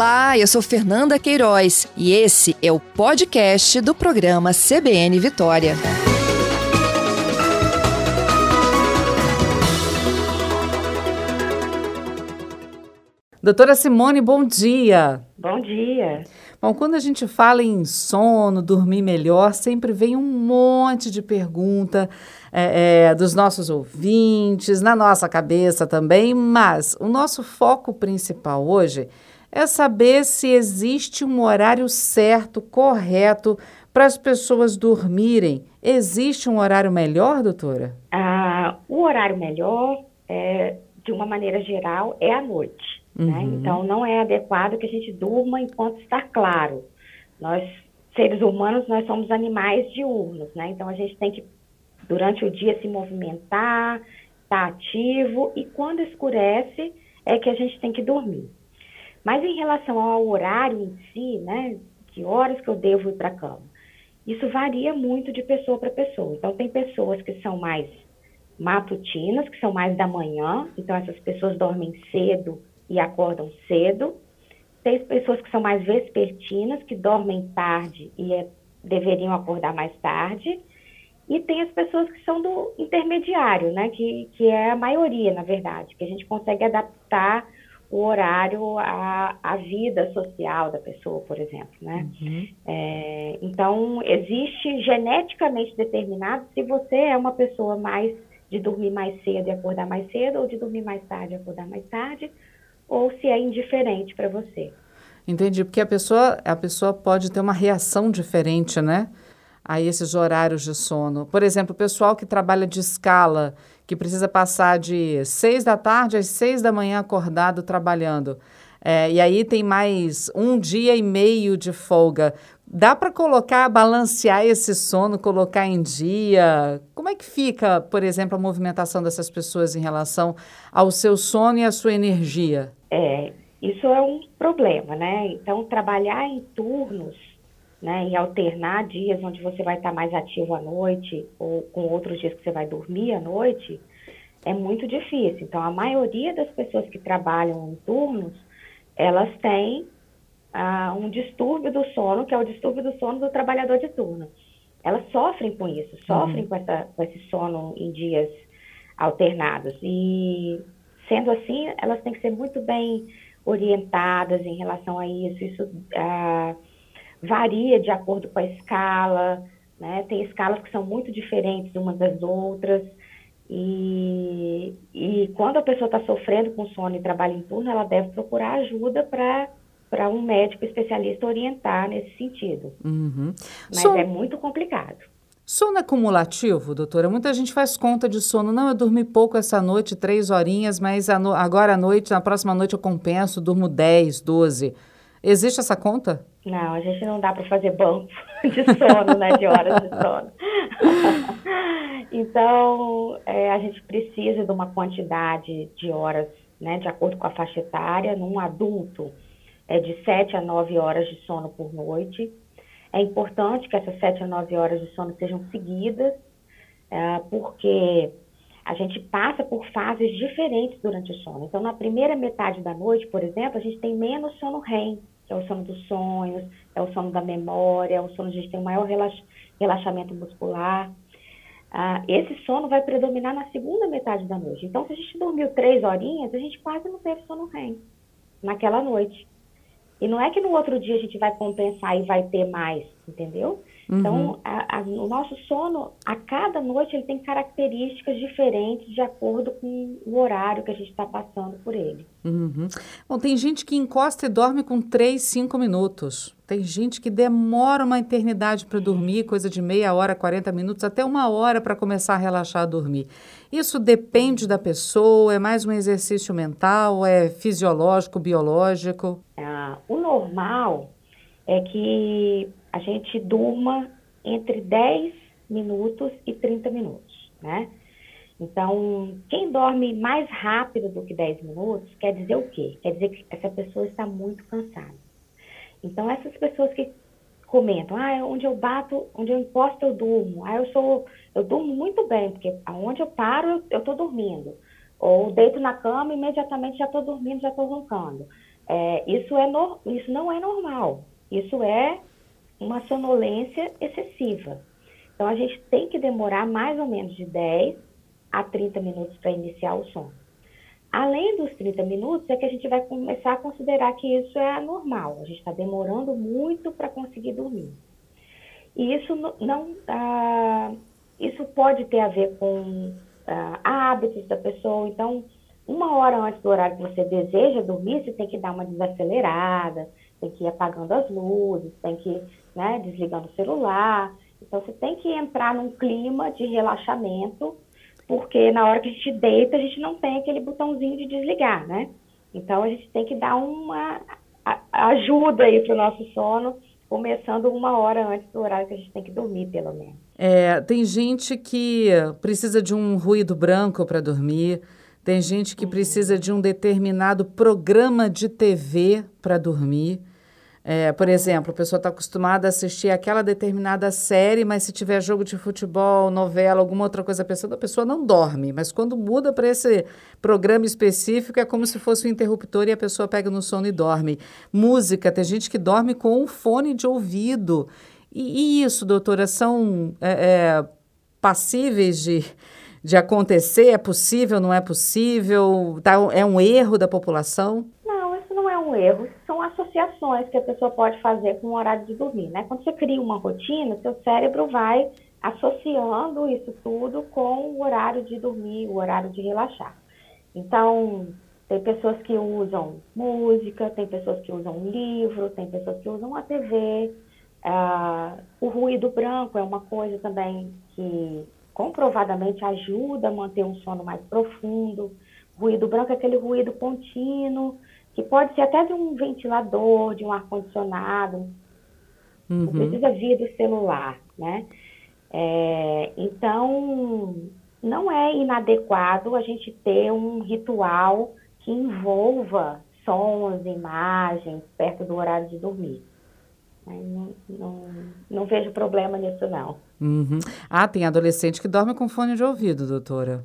Olá, eu sou Fernanda Queiroz e esse é o podcast do programa CBN Vitória. Doutora Simone, bom dia. Bom dia. Bom, quando a gente fala em sono, dormir melhor, sempre vem um monte de pergunta é, é, dos nossos ouvintes, na nossa cabeça também, mas o nosso foco principal hoje é saber se existe um horário certo, correto para as pessoas dormirem. Existe um horário melhor, doutora? Ah, o horário melhor, é, de uma maneira geral, é à noite. Né? Uhum. Né? Então, não é adequado que a gente durma enquanto está claro. Nós, seres humanos, nós somos animais diurnos, né? Então, a gente tem que, durante o dia, se movimentar, estar tá ativo, e quando escurece, é que a gente tem que dormir. Mas em relação ao horário em si, né, que horas que eu devo ir para a cama, isso varia muito de pessoa para pessoa. Então, tem pessoas que são mais matutinas, que são mais da manhã, então essas pessoas dormem cedo e acordam cedo. Tem pessoas que são mais vespertinas, que dormem tarde e é, deveriam acordar mais tarde. E tem as pessoas que são do intermediário, né? Que, que é a maioria, na verdade, que a gente consegue adaptar o horário à, à vida social da pessoa, por exemplo, né? Uhum. É, então, existe geneticamente determinado se você é uma pessoa mais de dormir mais cedo e acordar mais cedo, ou de dormir mais tarde e acordar mais tarde, ou se é indiferente para você. Entendi, porque a pessoa, a pessoa pode ter uma reação diferente, né? A esses horários de sono. Por exemplo, o pessoal que trabalha de escala, que precisa passar de seis da tarde às seis da manhã acordado trabalhando. É, e aí tem mais um dia e meio de folga. Dá para colocar, balancear esse sono, colocar em dia? Como é que fica, por exemplo, a movimentação dessas pessoas em relação ao seu sono e à sua energia? É, isso é um problema, né? Então, trabalhar em turnos né, e alternar dias onde você vai estar mais ativo à noite ou com outros dias que você vai dormir à noite, é muito difícil. Então, a maioria das pessoas que trabalham em turnos, elas têm ah, um distúrbio do sono, que é o distúrbio do sono do trabalhador de turno. Elas sofrem com isso, sofrem uhum. com, essa, com esse sono em dias alternados. E, sendo assim, elas têm que ser muito bem orientadas em relação a isso. Isso ah, varia de acordo com a escala, né? Tem escalas que são muito diferentes umas das outras. E, e quando a pessoa está sofrendo com sono e trabalha em turno, ela deve procurar ajuda para um médico especialista orientar nesse sentido. Uhum. Mas so... é muito complicado. Sono é cumulativo, doutora? Muita gente faz conta de sono. Não, eu dormi pouco essa noite, três horinhas, mas no... agora à noite, na próxima noite eu compenso, durmo 10, 12. Existe essa conta? Não, a gente não dá para fazer banco de sono, né? De horas de sono. então, é, a gente precisa de uma quantidade de horas, né? De acordo com a faixa etária. Num adulto, é de 7 a 9 horas de sono por noite. É importante que essas 7 a 9 horas de sono sejam seguidas, é, porque a gente passa por fases diferentes durante o sono. Então, na primeira metade da noite, por exemplo, a gente tem menos sono REM, é o sono dos sonhos, é o sono da memória, é o sono de a gente tem um maior relax, relaxamento muscular. Ah, esse sono vai predominar na segunda metade da noite. Então, se a gente dormiu três horinhas, a gente quase não teve sono REM naquela noite. E não é que no outro dia a gente vai compensar e vai ter mais, entendeu? Então, uhum. Então, a, a, o nosso sono, a cada noite, ele tem características diferentes de acordo com o horário que a gente está passando por ele. Uhum. Bom, tem gente que encosta e dorme com 3, 5 minutos. Tem gente que demora uma eternidade para dormir, coisa de meia hora, 40 minutos, até uma hora para começar a relaxar a dormir. Isso depende da pessoa, é mais um exercício mental, é fisiológico, biológico? Ah, o normal é que a gente durma entre 10 minutos e 30 minutos, né? Então, quem dorme mais rápido do que 10 minutos, quer dizer o quê? Quer dizer que essa pessoa está muito cansada. Então, essas pessoas que comentam, ah, onde eu bato, onde eu encosto, eu durmo. Ah, eu sou, eu durmo muito bem, porque aonde eu paro, eu estou dormindo. Ou deito na cama, imediatamente já estou dormindo, já estou roncando. é, isso, é no, isso não é normal. Isso é uma sonolência excessiva. Então, a gente tem que demorar mais ou menos de 10 a 30 minutos para iniciar o sono. Além dos 30 minutos, é que a gente vai começar a considerar que isso é normal. A gente está demorando muito para conseguir dormir. E isso não, ah, isso pode ter a ver com ah, hábitos da pessoa. Então, uma hora antes do horário que você deseja dormir, você tem que dar uma desacelerada, tem que ir apagando as luzes, tem que né, desligando o celular. Então, você tem que entrar num clima de relaxamento porque na hora que a gente deita, a gente não tem aquele botãozinho de desligar, né? Então a gente tem que dar uma ajuda aí para o nosso sono, começando uma hora antes do horário que a gente tem que dormir, pelo menos. É, tem gente que precisa de um ruído branco para dormir, tem gente que uhum. precisa de um determinado programa de TV para dormir. É, por exemplo, a pessoa está acostumada a assistir aquela determinada série, mas se tiver jogo de futebol, novela, alguma outra coisa, pessoa, a pessoa não dorme. Mas quando muda para esse programa específico, é como se fosse um interruptor e a pessoa pega no sono e dorme. Música, tem gente que dorme com um fone de ouvido. E, e isso, doutora, são é, é, passíveis de, de acontecer? É possível, não é possível? Tá, é um erro da população? um erro, são associações que a pessoa pode fazer com o horário de dormir, né? Quando você cria uma rotina, seu cérebro vai associando isso tudo com o horário de dormir, o horário de relaxar. Então, tem pessoas que usam música, tem pessoas que usam livro, tem pessoas que usam a TV. Ah, o ruído branco é uma coisa também que comprovadamente ajuda a manter um sono mais profundo. O ruído branco é aquele ruído contínuo que pode ser até de um ventilador, de um ar-condicionado, uhum. não precisa vir do celular, né? É, então, não é inadequado a gente ter um ritual que envolva sons, imagens, perto do horário de dormir. Não, não, não vejo problema nisso, não. Uhum. Ah, tem adolescente que dorme com fone de ouvido, doutora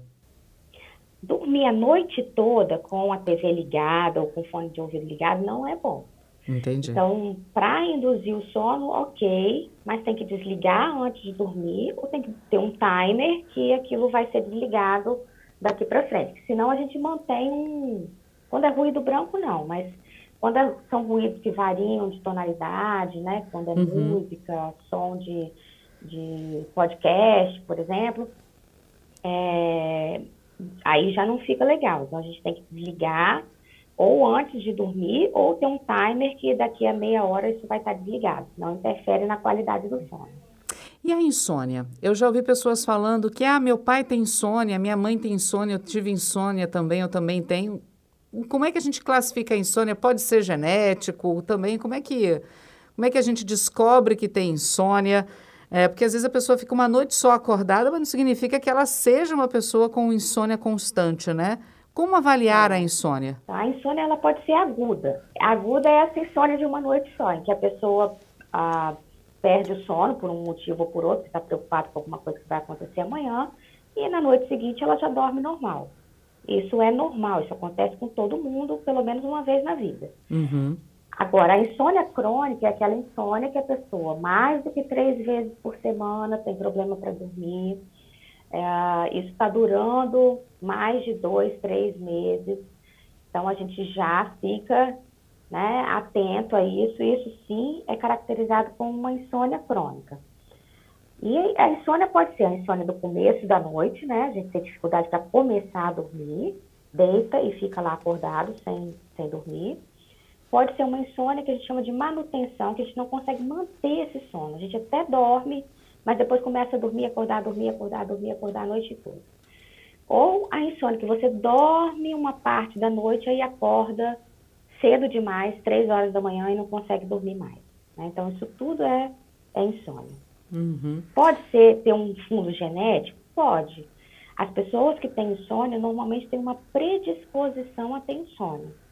dormir a noite toda com a TV ligada ou com fone de ouvido ligado não é bom. Entendi. Então, para induzir o sono, ok, mas tem que desligar antes de dormir ou tem que ter um timer que aquilo vai ser desligado daqui para frente. Senão a gente mantém um. Quando é ruído branco, não, mas quando é, são ruídos que variam de tonalidade, né? Quando é uhum. música, som de, de podcast, por exemplo, é, aí já não fica legal. Então a gente tem que desligar ou antes de dormir ou ter um timer que daqui a meia hora isso vai estar desligado, não interfere na qualidade do sono. E a insônia? Eu já ouvi pessoas falando que ah, meu pai tem insônia, minha mãe tem insônia, eu tive insônia também, eu também tenho. Como é que a gente classifica a insônia? Pode ser genético também? Como é que como é que a gente descobre que tem insônia? É, porque às vezes a pessoa fica uma noite só acordada, mas não significa que ela seja uma pessoa com insônia constante, né? Como avaliar a insônia? A insônia ela pode ser aguda. Aguda é essa insônia de uma noite só, em que a pessoa ah, perde o sono por um motivo ou por outro, está preocupado com alguma coisa que vai acontecer amanhã, e na noite seguinte ela já dorme normal. Isso é normal, isso acontece com todo mundo, pelo menos uma vez na vida. Uhum. Agora, a insônia crônica é aquela insônia que a pessoa, mais do que três vezes por semana, tem problema para dormir. É, isso está durando mais de dois, três meses. Então, a gente já fica né, atento a isso. Isso sim é caracterizado como uma insônia crônica. E a insônia pode ser a insônia do começo da noite, né? A gente tem dificuldade para começar a dormir, deita e fica lá acordado sem, sem dormir Pode ser uma insônia que a gente chama de manutenção, que a gente não consegue manter esse sono. A gente até dorme, mas depois começa a dormir, acordar, dormir, acordar, dormir, acordar a noite toda. Ou a insônia, que você dorme uma parte da noite e acorda cedo demais, três horas da manhã, e não consegue dormir mais. Né? Então, isso tudo é, é insônia. Uhum. Pode ser ter um fundo genético? Pode. As pessoas que têm insônia normalmente têm uma predisposição a ter insônia.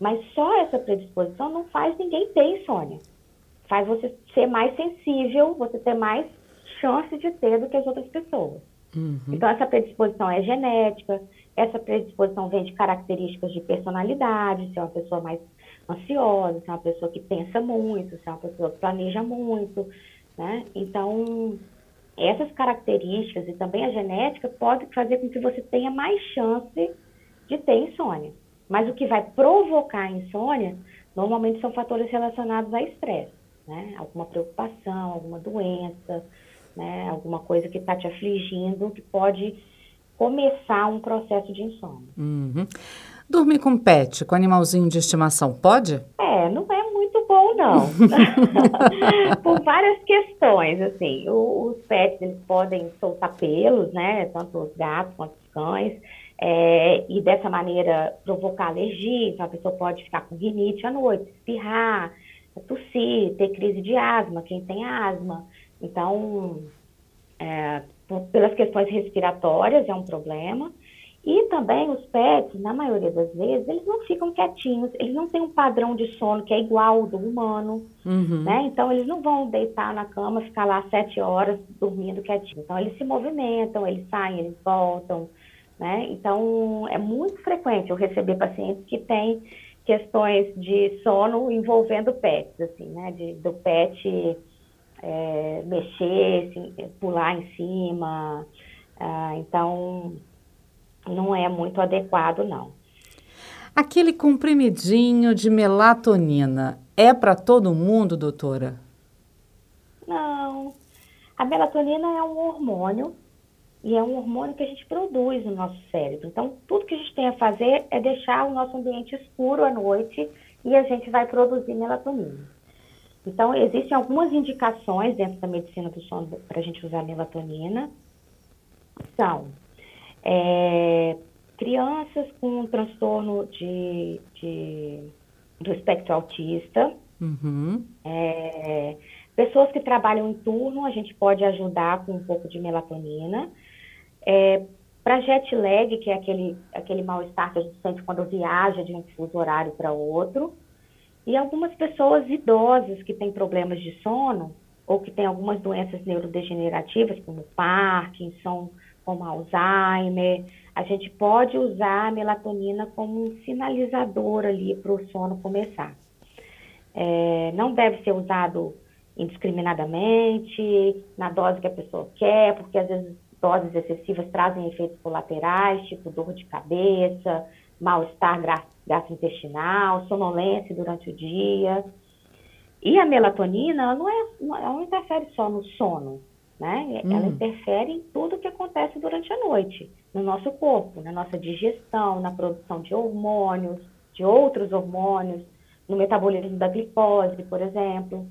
Mas só essa predisposição não faz ninguém ter insônia. Faz você ser mais sensível, você ter mais chance de ter do que as outras pessoas. Uhum. Então, essa predisposição é genética, essa predisposição vem de características de personalidade, ser uma pessoa mais ansiosa, se é uma pessoa que pensa muito, se é uma pessoa que planeja muito, né? Então, essas características e também a genética pode fazer com que você tenha mais chance de ter insônia. Mas o que vai provocar a insônia normalmente são fatores relacionados a estresse, né? Alguma preocupação, alguma doença, né? Alguma coisa que está te afligindo que pode começar um processo de insônia. Uhum. Dormir com pet, com animalzinho de estimação, pode? É, não é muito bom, não. Por várias questões, assim. O, os pets, eles podem soltar pelos, né? Tanto os gatos quanto os cães. É, e dessa maneira provocar alergia, então a pessoa pode ficar com rinite à noite, espirrar, tossir, ter crise de asma, quem tem asma. Então, é, pelas questões respiratórias é um problema. E também os pets, na maioria das vezes, eles não ficam quietinhos, eles não têm um padrão de sono que é igual ao do humano, uhum. né? Então, eles não vão deitar na cama, ficar lá sete horas dormindo quietinho. Então, eles se movimentam, eles saem, eles voltam, né? Então, é muito frequente eu receber pacientes que têm questões de sono envolvendo pets, assim, né? De, do pet é, mexer, assim, pular em cima. Ah, então, não é muito adequado, não. Aquele comprimidinho de melatonina é para todo mundo, doutora? Não. A melatonina é um hormônio e é um hormônio que a gente produz no nosso cérebro. Então, tudo que a gente tem a fazer é deixar o nosso ambiente escuro à noite e a gente vai produzir melatonina. Então, existem algumas indicações dentro da medicina do sono para a gente usar melatonina. São é, crianças com transtorno de, de, do espectro autista, uhum. é, pessoas que trabalham em turno, a gente pode ajudar com um pouco de melatonina. É, para jet lag, que é aquele, aquele mal-estar que a gente sente quando viaja de um fuso horário para outro. E algumas pessoas idosas que têm problemas de sono ou que têm algumas doenças neurodegenerativas, como Parkinson, como Alzheimer, a gente pode usar a melatonina como um sinalizador ali para o sono começar. É, não deve ser usado indiscriminadamente, na dose que a pessoa quer, porque às vezes doses excessivas trazem efeitos colaterais, tipo dor de cabeça, mal-estar gastrointestinal, sonolência durante o dia. E a melatonina, ela não, é, ela não interfere só no sono, né? Ela hum. interfere em tudo que acontece durante a noite, no nosso corpo, na nossa digestão, na produção de hormônios, de outros hormônios, no metabolismo da glicose, por exemplo.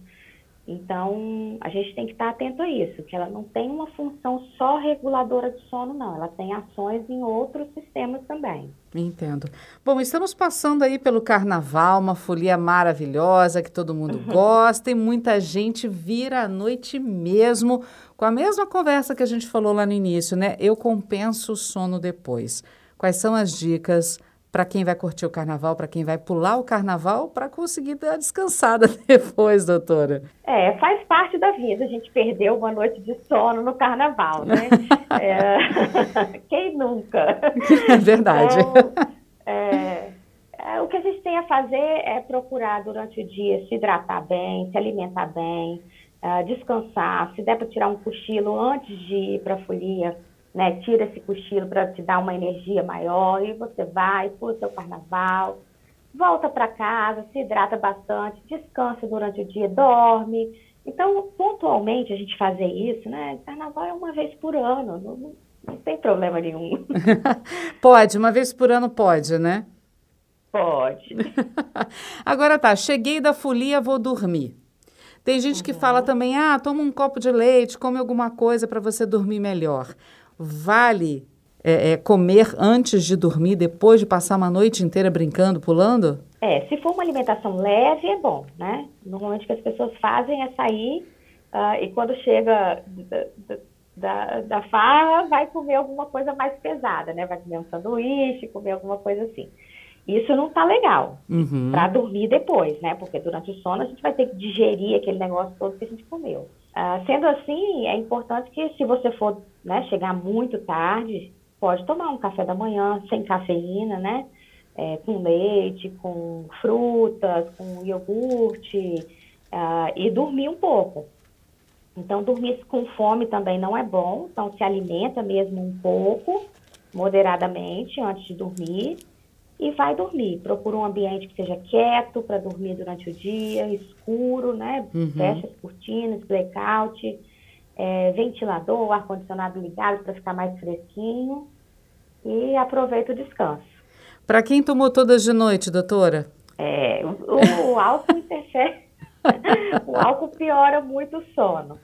Então, a gente tem que estar atento a isso, que ela não tem uma função só reguladora de sono, não. Ela tem ações em outros sistemas também. Entendo. Bom, estamos passando aí pelo carnaval, uma folia maravilhosa que todo mundo gosta e muita gente vira à noite mesmo, com a mesma conversa que a gente falou lá no início, né? Eu compenso o sono depois. Quais são as dicas para quem vai curtir o carnaval, para quem vai pular o carnaval, para conseguir dar descansada depois, doutora? É, faz parte da vida. A gente perdeu uma noite de sono no carnaval, né? é, quem nunca? É verdade. Então, é, é, o que a gente tem a fazer é procurar durante o dia se hidratar bem, se alimentar bem, uh, descansar. Se der para tirar um cochilo antes de ir para a folia, né? Tira esse cochilo para te dar uma energia maior e você vai, pula seu carnaval, volta para casa, se hidrata bastante, descansa durante o dia, dorme. Então, pontualmente a gente fazer isso, né? Carnaval é uma vez por ano, não, não tem problema nenhum. pode, uma vez por ano pode, né? Pode. Agora tá, cheguei da folia, vou dormir. Tem gente que fala uhum. também, ah, toma um copo de leite, come alguma coisa para você dormir melhor vale é, é, comer antes de dormir, depois de passar uma noite inteira brincando, pulando? É, se for uma alimentação leve, é bom, né? Normalmente o que as pessoas fazem é sair uh, e quando chega da, da, da farra, vai comer alguma coisa mais pesada, né? Vai comer um sanduíche, comer alguma coisa assim. Isso não tá legal uhum. para dormir depois, né? Porque durante o sono a gente vai ter que digerir aquele negócio todo que a gente comeu. Uh, sendo assim, é importante que se você for né, chegar muito tarde, pode tomar um café da manhã sem cafeína, né? é, com leite, com frutas, com iogurte uh, e dormir um pouco. Então, dormir com fome também não é bom, então se alimenta mesmo um pouco, moderadamente, antes de dormir e vai dormir. Procura um ambiente que seja quieto para dormir durante o dia, escuro, né? Uhum. Fecha as cortinas, blackout, é, ventilador, ar-condicionado ligado para ficar mais fresquinho e aproveita o descanso. Para quem tomou todas de noite, doutora? É, o, o álcool interfere. o álcool piora muito o sono.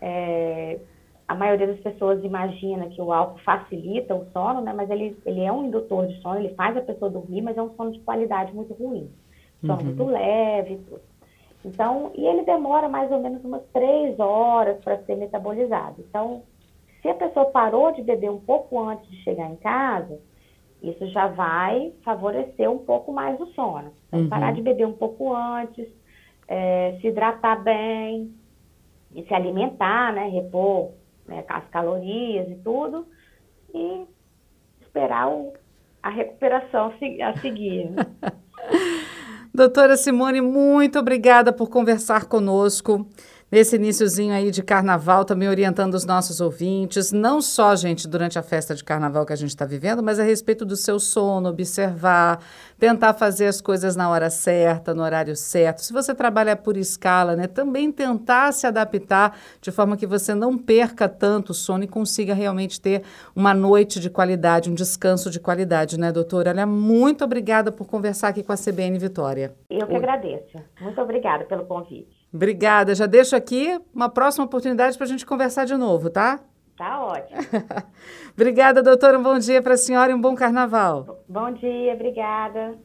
É, a maioria das pessoas imagina que o álcool facilita o sono, né? Mas ele, ele é um indutor de sono, ele faz a pessoa dormir, mas é um sono de qualidade muito ruim. Sono uhum. muito leve, tudo. Então, e ele demora mais ou menos umas três horas para ser metabolizado. Então, se a pessoa parou de beber um pouco antes de chegar em casa, isso já vai favorecer um pouco mais o sono. Então, uhum. parar de beber um pouco antes, é, se hidratar bem, e se alimentar, né? Repor né, as calorias e tudo, e esperar o, a recuperação a seguir. Doutora Simone, muito obrigada por conversar conosco nesse iníciozinho aí de carnaval, também orientando os nossos ouvintes, não só, gente, durante a festa de carnaval que a gente está vivendo, mas a respeito do seu sono, observar, tentar fazer as coisas na hora certa, no horário certo. Se você trabalha por escala, né, também tentar se adaptar de forma que você não perca tanto o sono e consiga realmente ter uma noite de qualidade, um descanso de qualidade, né, doutora? Olha, muito obrigada por conversar aqui com a CBN Vitória. Eu que agradeço. Muito obrigada pelo convite. Obrigada. Já deixo aqui uma próxima oportunidade para a gente conversar de novo, tá? Tá ótimo. obrigada, doutora. Um bom dia para a senhora e um bom carnaval. Bom dia, obrigada.